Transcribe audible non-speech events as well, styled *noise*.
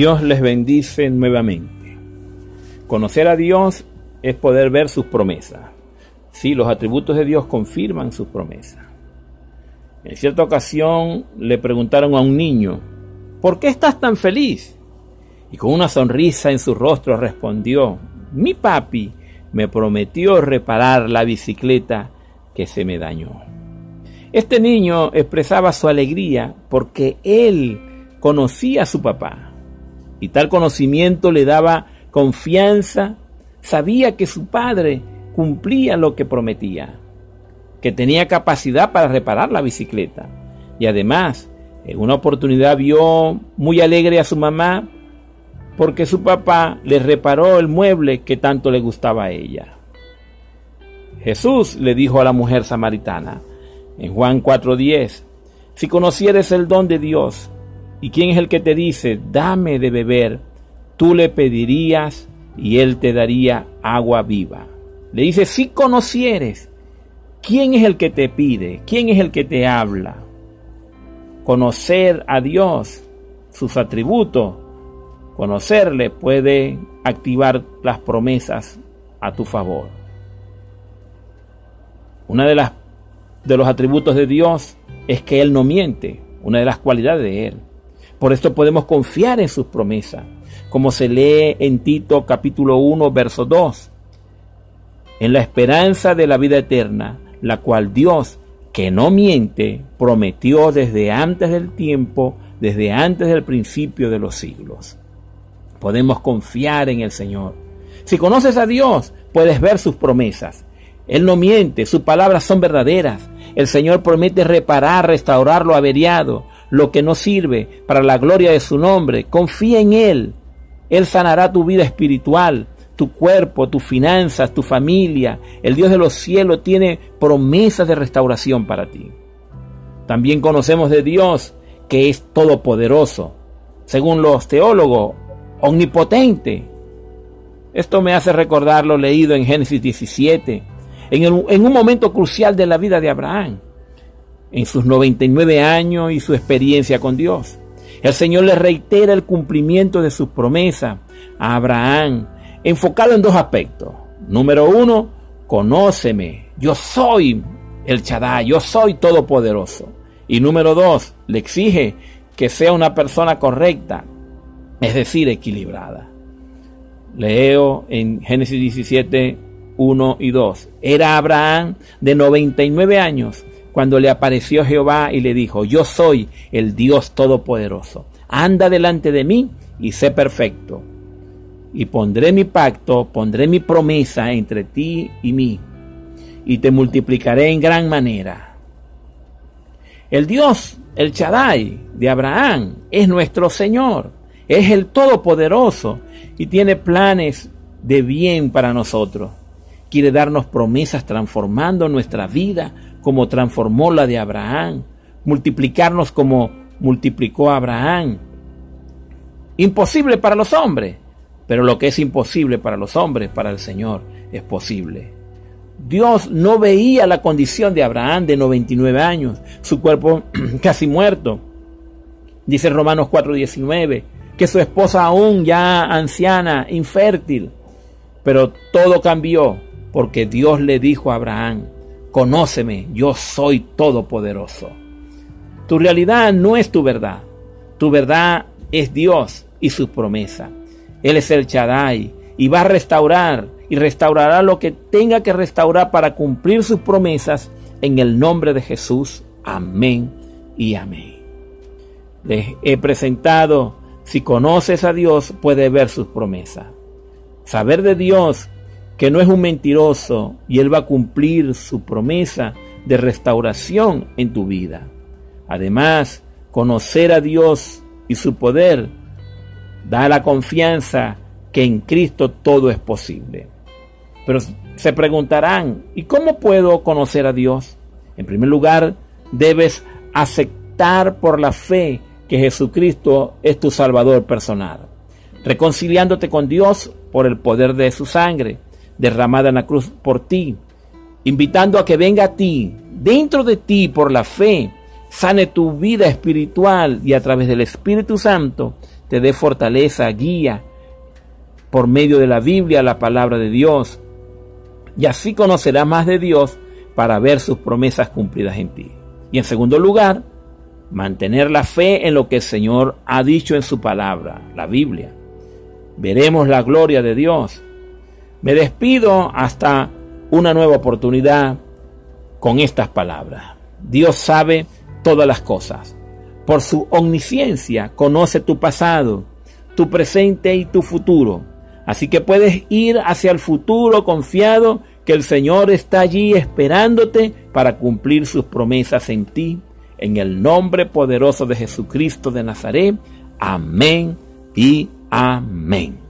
Dios les bendice nuevamente. Conocer a Dios es poder ver sus promesas. Sí, los atributos de Dios confirman sus promesas. En cierta ocasión le preguntaron a un niño, ¿por qué estás tan feliz? Y con una sonrisa en su rostro respondió, mi papi me prometió reparar la bicicleta que se me dañó. Este niño expresaba su alegría porque él conocía a su papá y tal conocimiento le daba confianza, sabía que su padre cumplía lo que prometía, que tenía capacidad para reparar la bicicleta y además en una oportunidad vio muy alegre a su mamá porque su papá le reparó el mueble que tanto le gustaba a ella. Jesús le dijo a la mujer samaritana en Juan 4:10, si conocieres el don de Dios y quién es el que te dice, dame de beber, tú le pedirías y él te daría agua viva. Le dice, si conocieres, ¿quién es el que te pide? ¿Quién es el que te habla? Conocer a Dios, sus atributos, Conocerle puede activar las promesas a tu favor. Una de las de los atributos de Dios es que él no miente, una de las cualidades de él. Por esto podemos confiar en sus promesas, como se lee en Tito capítulo 1 verso 2. En la esperanza de la vida eterna, la cual Dios, que no miente, prometió desde antes del tiempo, desde antes del principio de los siglos. Podemos confiar en el Señor. Si conoces a Dios, puedes ver sus promesas. Él no miente, sus palabras son verdaderas. El Señor promete reparar, restaurar lo averiado, lo que no sirve para la gloria de su nombre. Confía en Él. Él sanará tu vida espiritual, tu cuerpo, tus finanzas, tu familia. El Dios de los cielos tiene promesas de restauración para ti. También conocemos de Dios que es todopoderoso. Según los teólogos, omnipotente. Esto me hace recordar lo leído en Génesis 17, en, en, un momento crucial de la vida de Abraham, en sus 99 años y su experiencia con Dios. El Señor le reitera el cumplimiento de sus promesas a Abraham, enfocado en dos aspectos. Número uno, conóceme, yo soy el Chadá, yo soy todopoderoso. Y número dos, le exige que sea una persona correcta, es decir, equilibrada. Leo en Génesis 17, 1 y 2. Era Abraham de 99 años cuando le apareció Jehová y le dijo, yo soy el Dios Todopoderoso. Anda delante de mí y sé perfecto. Y pondré mi pacto, pondré mi promesa entre ti y mí, y te multiplicaré en gran manera. El Dios, el Chadai de Abraham, es nuestro Señor es el Todopoderoso y tiene planes de bien para nosotros. Quiere darnos promesas transformando nuestra vida como transformó la de Abraham, multiplicarnos como multiplicó Abraham. Imposible para los hombres, pero lo que es imposible para los hombres, para el Señor, es posible. Dios no veía la condición de Abraham de 99 años, su cuerpo *clears throat* casi muerto. Dice Romanos 4:19, que su esposa aún ya anciana, infértil. Pero todo cambió porque Dios le dijo a Abraham, conóceme, yo soy todopoderoso. Tu realidad no es tu verdad, tu verdad es Dios y sus promesas. Él es el Chadai y va a restaurar y restaurará lo que tenga que restaurar para cumplir sus promesas en el nombre de Jesús. Amén y amén. Les he presentado si conoces a Dios, puedes ver sus promesas. Saber de Dios que no es un mentiroso y Él va a cumplir su promesa de restauración en tu vida. Además, conocer a Dios y su poder da la confianza que en Cristo todo es posible. Pero se preguntarán, ¿y cómo puedo conocer a Dios? En primer lugar, debes aceptar por la fe que Jesucristo es tu Salvador personal, reconciliándote con Dios por el poder de su sangre derramada en la cruz por ti, invitando a que venga a ti, dentro de ti por la fe, sane tu vida espiritual y a través del Espíritu Santo te dé fortaleza, guía por medio de la Biblia, la palabra de Dios. Y así conocerás más de Dios para ver sus promesas cumplidas en ti. Y en segundo lugar, mantener la fe en lo que el Señor ha dicho en su palabra, la Biblia. Veremos la gloria de Dios. Me despido hasta una nueva oportunidad con estas palabras. Dios sabe todas las cosas. Por su omnisciencia conoce tu pasado, tu presente y tu futuro. Así que puedes ir hacia el futuro confiado que el Señor está allí esperándote para cumplir sus promesas en ti. En el nombre poderoso de Jesucristo de Nazaret. Amén y amén.